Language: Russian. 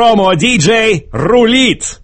Промо-диджей рулит!